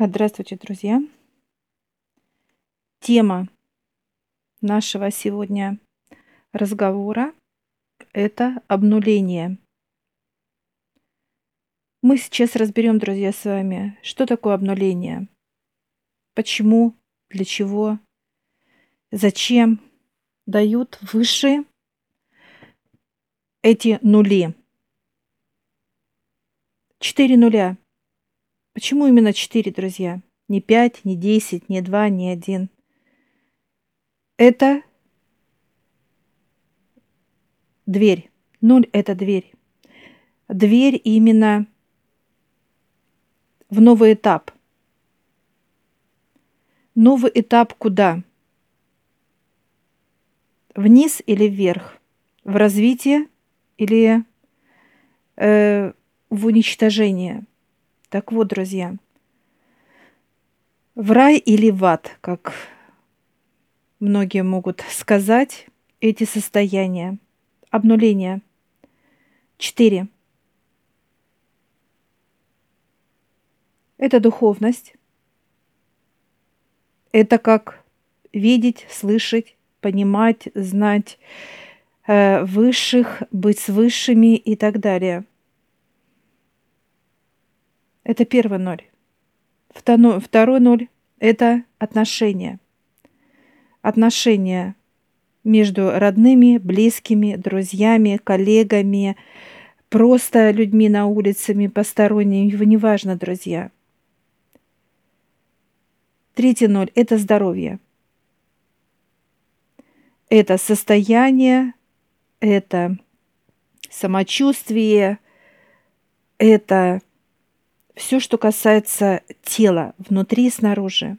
Здравствуйте, друзья! Тема нашего сегодня разговора – это обнуление. Мы сейчас разберем, друзья, с вами, что такое обнуление, почему, для чего, зачем дают высшие эти нули. Четыре нуля – Почему именно 4, друзья? Не 5, не 10, не 2, не 1. Это дверь. Нуль – это дверь. Дверь именно в новый этап. Новый этап куда? Вниз или вверх? В развитие или э, в уничтожение? Так вот, друзья, в рай или в ад, как многие могут сказать, эти состояния. Обнуление. Четыре. Это духовность. Это как видеть, слышать, понимать, знать э, высших, быть с высшими и так далее – это первый ноль. Второй ноль – это отношения. Отношения между родными, близкими, друзьями, коллегами, просто людьми на улицами, посторонними, неважно, друзья. Третий ноль – это здоровье. Это состояние, это самочувствие, это все, что касается тела, внутри и снаружи.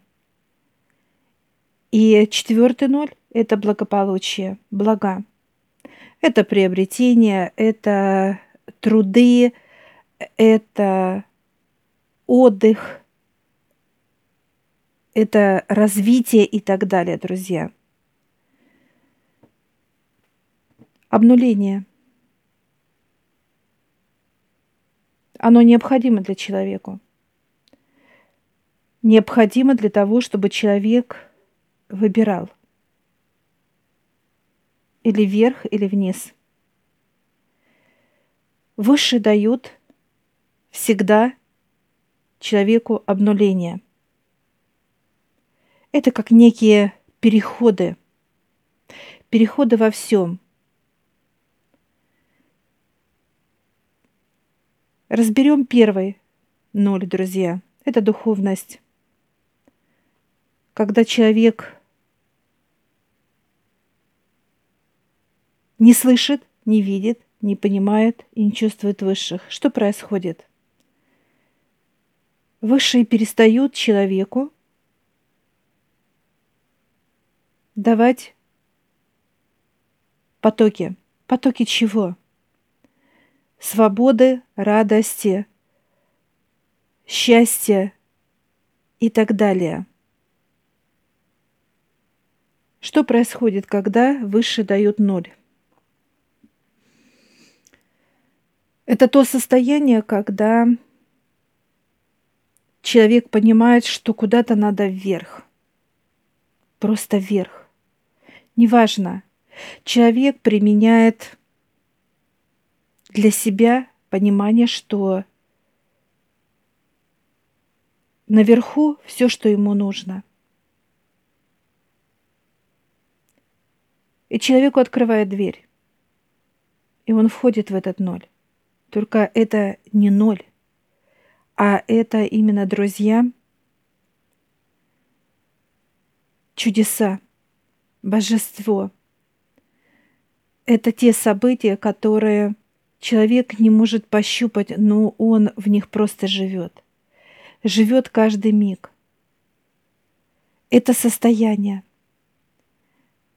И четвертый ноль – это благополучие, блага. Это приобретение, это труды, это отдых, это развитие и так далее, друзья. Обнуление – Оно необходимо для человека. Необходимо для того, чтобы человек выбирал. Или вверх, или вниз. Выше дают всегда человеку обнуление. Это как некие переходы. Переходы во всем – Разберем первый ноль, друзья. Это духовность. Когда человек не слышит, не видит, не понимает и не чувствует высших. Что происходит? Высшие перестают человеку давать потоки. Потоки чего? Свободы, радости, счастья и так далее. Что происходит, когда выше дают ноль? Это то состояние, когда человек понимает, что куда-то надо вверх. Просто вверх. Неважно. Человек применяет для себя понимание, что наверху все, что ему нужно. И человеку открывает дверь. И он входит в этот ноль. Только это не ноль, а это именно друзья, чудеса, божество. Это те события, которые Человек не может пощупать, но он в них просто живет. Живет каждый миг. Это состояние.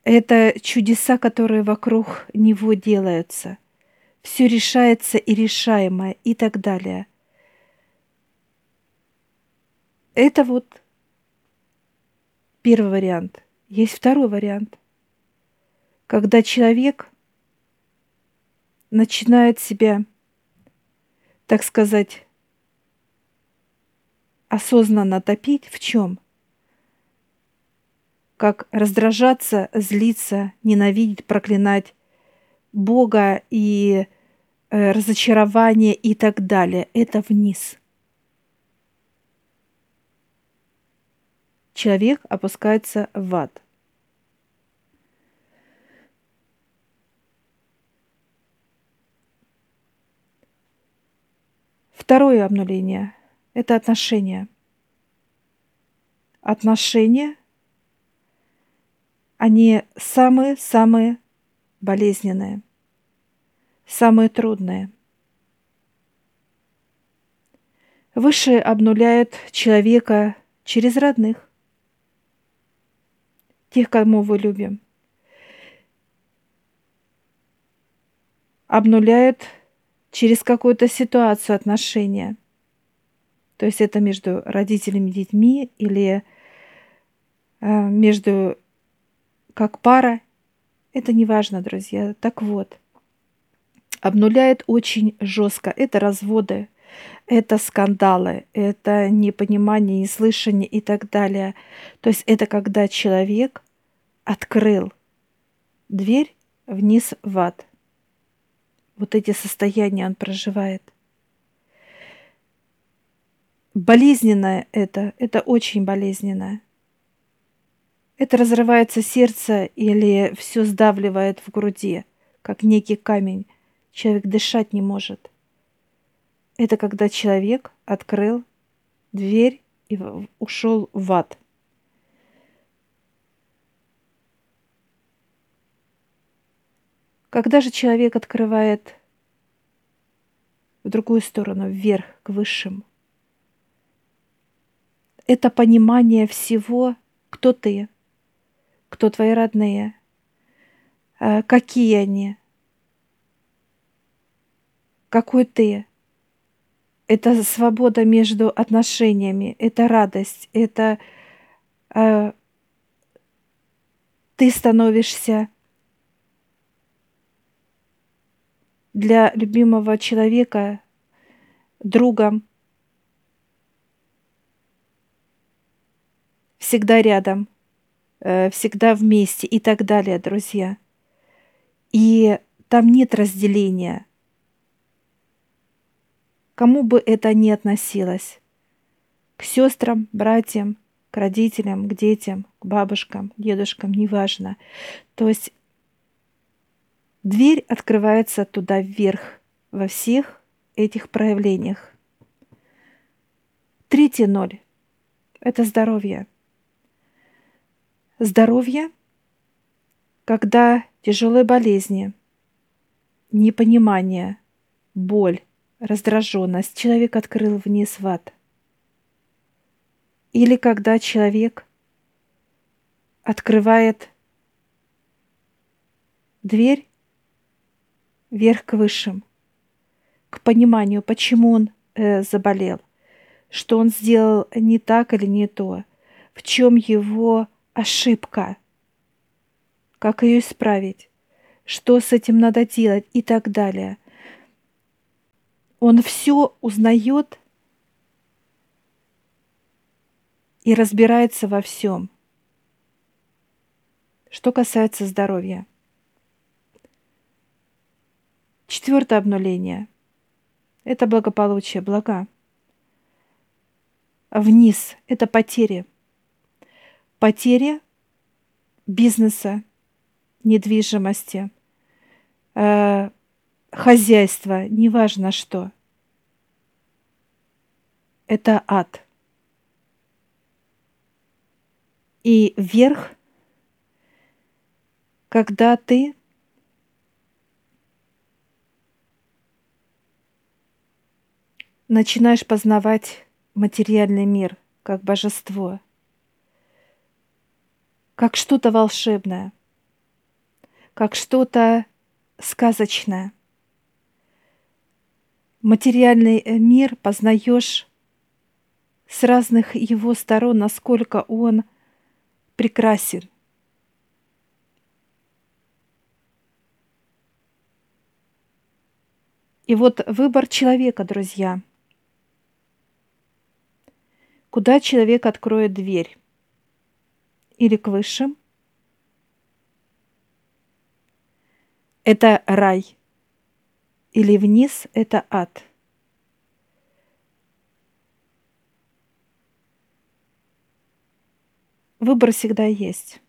Это чудеса, которые вокруг него делаются. Все решается и решаемо и так далее. Это вот первый вариант. Есть второй вариант. Когда человек начинает себя, так сказать, осознанно топить в чем? Как раздражаться, злиться, ненавидеть, проклинать Бога и э, разочарование и так далее. Это вниз. Человек опускается в ад. Второе обнуление – это отношения. Отношения, они самые-самые болезненные, самые трудные. Высшие обнуляют человека через родных, тех, кому вы любим. Обнуляют через какую-то ситуацию отношения. То есть это между родителями и детьми или э, между как пара. Это не важно, друзья. Так вот, обнуляет очень жестко. Это разводы, это скандалы, это непонимание, неслышание и так далее. То есть это когда человек открыл дверь вниз в ад – вот эти состояния он проживает. Болезненное это, это очень болезненное. Это разрывается сердце или все сдавливает в груди, как некий камень. Человек дышать не может. Это когда человек открыл дверь и ушел в ад. Когда же человек открывает в другую сторону, вверх, к высшему, это понимание всего, кто ты, кто твои родные, э, какие они, какой ты. Это свобода между отношениями, это радость, это э, ты становишься для любимого человека, другом, всегда рядом, э, всегда вместе и так далее, друзья. И там нет разделения. Кому бы это ни относилось. К сестрам, братьям, к родителям, к детям, к бабушкам, дедушкам, неважно. То есть Дверь открывается туда вверх во всех этих проявлениях. Третий ноль – это здоровье. Здоровье, когда тяжелые болезни, непонимание, боль, раздраженность человек открыл вниз в ад. Или когда человек открывает дверь вверх к высшим, к пониманию, почему он э, заболел, что он сделал не так или не то, в чем его ошибка, как ее исправить, что с этим надо делать и так далее. Он все узнает и разбирается во всем. Что касается здоровья – Четвертое обнуление – это благополучие, блага. Вниз – это потери. Потери бизнеса, недвижимости, э, хозяйства, неважно что. Это ад. И вверх, когда ты начинаешь познавать материальный мир как божество, как что-то волшебное, как что-то сказочное. Материальный э, мир познаешь с разных его сторон, насколько он прекрасен. И вот выбор человека, друзья – куда человек откроет дверь. Или к высшим. Это рай. Или вниз – это ад. Выбор всегда есть.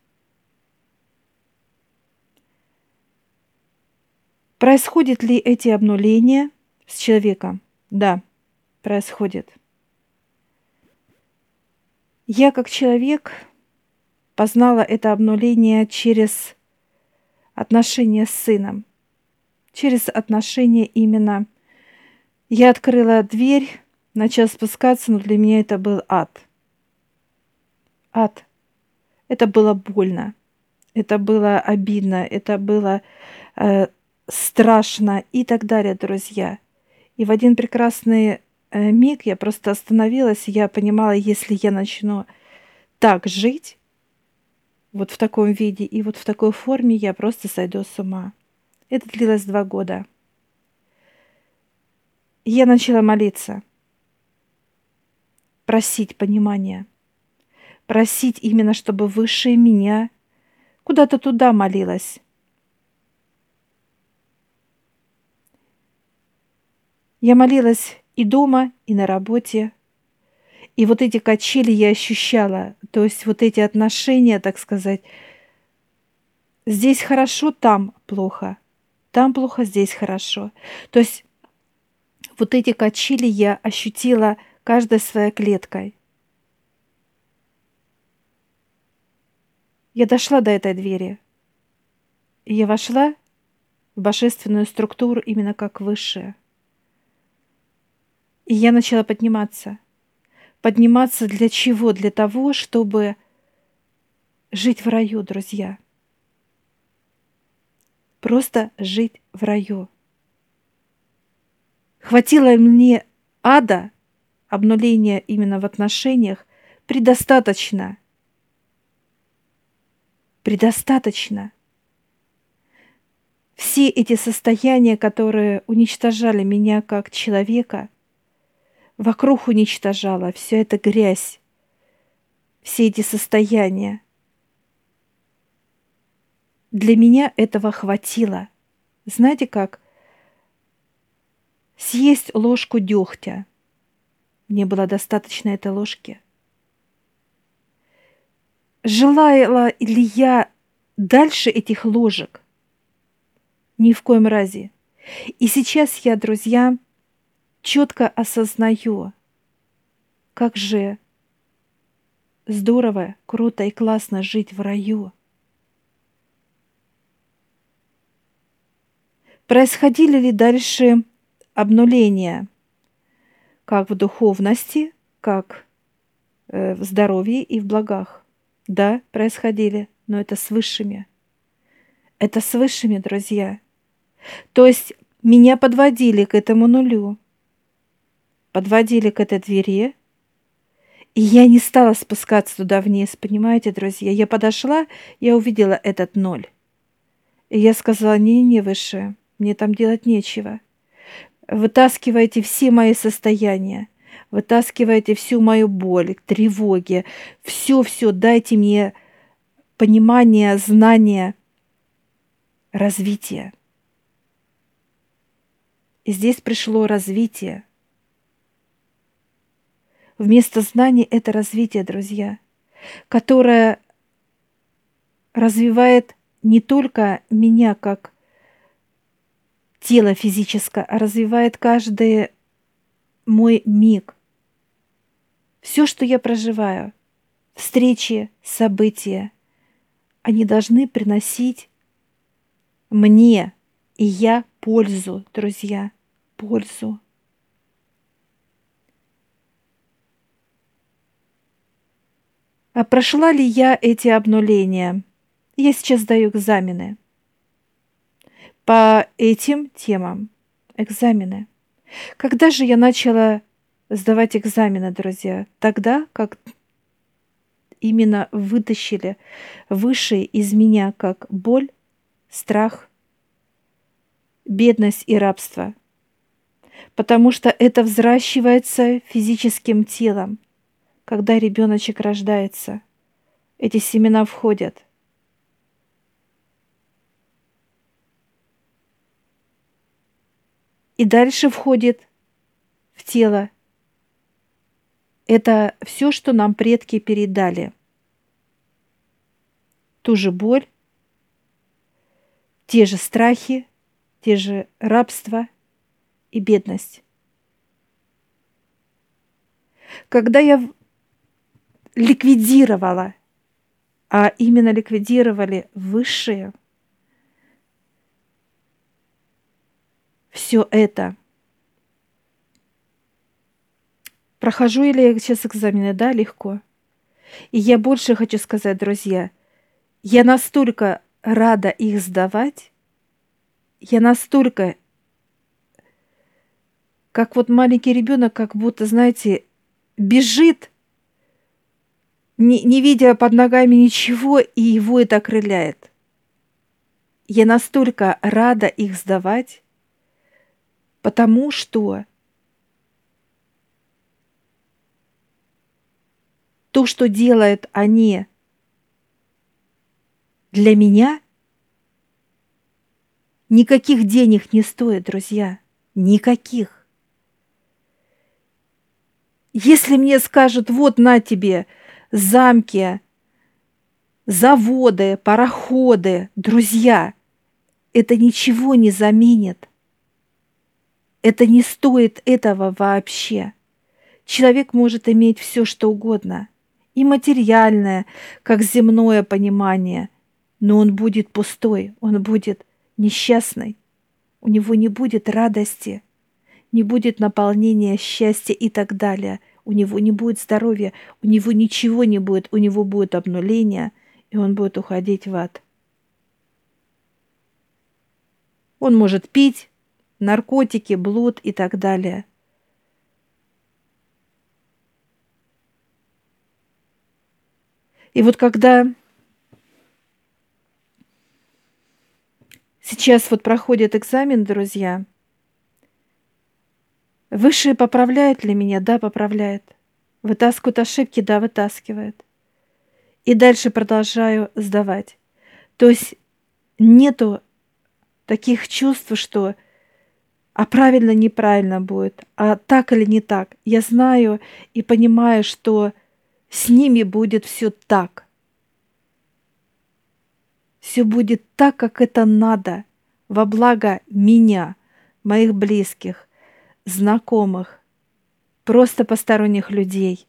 Происходят ли эти обнуления с человеком? Да, происходит. Я как человек познала это обнуление через отношения с сыном, через отношения именно. Я открыла дверь, начала спускаться, но для меня это был ад. Ад. Это было больно, это было обидно, это было э, страшно и так далее, друзья. И в один прекрасный миг я просто остановилась, и я понимала, если я начну так жить, вот в таком виде и вот в такой форме, я просто сойду с ума. Это длилось два года. я начала молиться, просить понимания – просить именно, чтобы высшее меня куда-то туда молилась. Я молилась и дома, и на работе. И вот эти качели я ощущала, то есть вот эти отношения, так сказать, здесь хорошо, там плохо, там плохо, здесь хорошо. То есть вот эти качели я ощутила каждой своей клеткой – Я дошла до этой двери. И я вошла в божественную структуру именно как высшая. И я начала подниматься. Подниматься для чего? Для того, чтобы жить в раю, друзья. Просто жить в раю. Хватило мне ада, обнуления именно в отношениях, предостаточно – предостаточно. Все эти состояния, которые уничтожали меня как человека, вокруг уничтожала все это грязь, все эти состояния. Для меня этого хватило. Знаете как? Съесть ложку дегтя. Мне было достаточно этой ложки. Желала ли я дальше этих ложек? Ни в коем разе. И сейчас я, друзья, четко осознаю, как же здорово, круто и классно жить в раю. Происходили ли дальше обнуления, как в духовности, как э, в здоровье и в благах? Да, происходили, но это с высшими. Это с высшими, друзья. То есть меня подводили к этому нулю. Подводили к этой двери, и я не стала спускаться туда вниз, понимаете, друзья? Я подошла, я увидела этот ноль. И я сказала, не-не, выше, мне там делать нечего. Вытаскивайте все мои состояния вытаскиваете всю мою боль, тревоги, все-все, дайте мне понимание, знание, развитие. И здесь пришло развитие. Вместо знаний это развитие, друзья, которое развивает не только меня как тело физическое, а развивает каждый мой миг, все, что я проживаю, встречи, события, они должны приносить мне и я пользу, друзья, пользу. А прошла ли я эти обнуления? Я сейчас даю экзамены по этим темам. Экзамены. Когда же я начала сдавать экзамены, друзья, тогда как именно вытащили высшее из меня как боль, страх, бедность и рабство. Потому что это взращивается физическим телом. Когда ребеночек рождается. Эти семена входят. И дальше входит в тело. Это все, что нам предки передали. Ту же боль, те же страхи, те же рабство и бедность. Когда я ликвидировала, а именно ликвидировали высшие, все это. Прохожу ли я сейчас экзамены? Да, легко. И я больше хочу сказать, друзья, я настолько рада их сдавать, я настолько, как вот маленький ребенок, как будто, знаете, бежит, не, не видя под ногами ничего, и его это окрыляет. Я настолько рада их сдавать, потому что то, что делают они для меня, никаких денег не стоит, друзья, никаких. Если мне скажут, вот на тебе замки, заводы, пароходы, друзья, это ничего не заменит. Это не стоит этого вообще. Человек может иметь все, что угодно, и материальное, как земное понимание, но он будет пустой, он будет несчастный, у него не будет радости – не будет наполнения, счастья и так далее. У него не будет здоровья, у него ничего не будет, у него будет обнуление, и он будет уходить в ад. Он может пить, наркотики, блуд и так далее. И вот когда сейчас вот проходит экзамен, друзья – Высшие поправляют ли меня? Да, поправляет. Вытаскивают ошибки? Да, вытаскивает. И дальше продолжаю сдавать. То есть нету таких чувств, что а правильно, неправильно будет, а так или не так. Я знаю и понимаю, что с ними будет все так. Все будет так, как это надо, во благо меня, моих близких, знакомых, просто посторонних людей.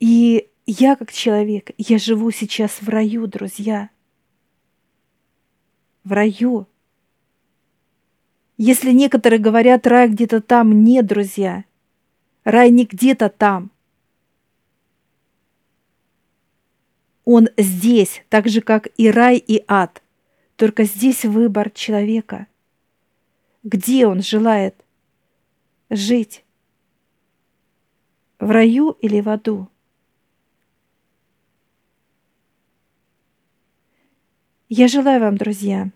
И я как человек, я живу сейчас в раю, друзья. В раю. Если некоторые говорят, рай где-то там, нет, друзья. Рай не где-то там. Он здесь, так же, как и рай, и ад. Только здесь выбор человека – где он желает жить? В раю или в аду? Я желаю вам, друзья,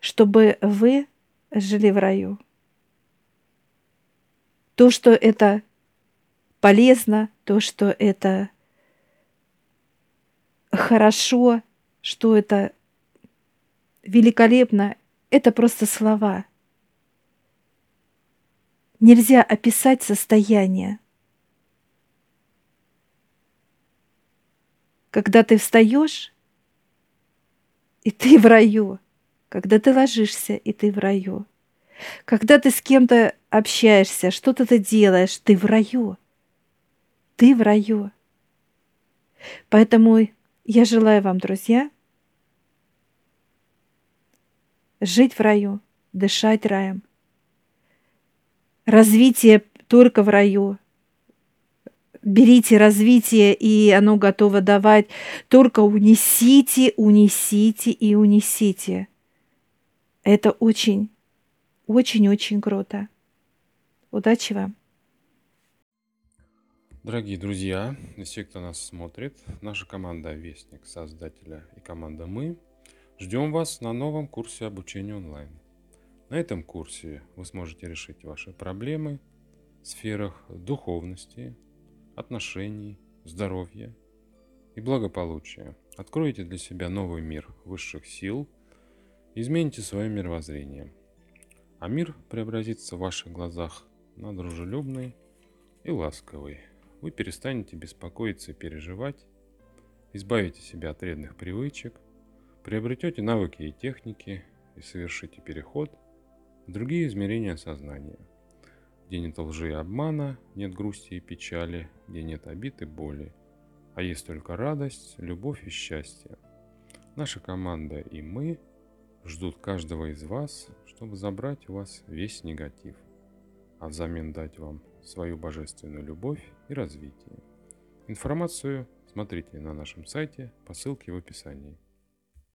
чтобы вы жили в раю. То, что это полезно, то, что это хорошо, что это великолепно, это просто слова. Нельзя описать состояние. Когда ты встаешь, и ты в раю. Когда ты ложишься, и ты в раю. Когда ты с кем-то общаешься, что-то ты делаешь, ты в раю. Ты в раю. Поэтому я желаю вам, друзья, жить в раю, дышать раем. Развитие только в раю. Берите развитие, и оно готово давать. Только унесите, унесите и унесите. Это очень, очень-очень круто. Удачи вам! Дорогие друзья, все, кто нас смотрит, наша команда Вестник, создателя и команда Мы – Ждем вас на новом курсе обучения онлайн. На этом курсе вы сможете решить ваши проблемы, сферах духовности, отношений, здоровья и благополучия. Откройте для себя новый мир высших сил, измените свое мировоззрение. А мир преобразится в ваших глазах на дружелюбный и ласковый. Вы перестанете беспокоиться и переживать, избавите себя от вредных привычек, приобретете навыки и техники и совершите переход в другие измерения сознания, где нет лжи и обмана, нет грусти и печали, где нет обид и боли, а есть только радость, любовь и счастье. Наша команда и мы ждут каждого из вас, чтобы забрать у вас весь негатив, а взамен дать вам свою божественную любовь и развитие. Информацию смотрите на нашем сайте по ссылке в описании.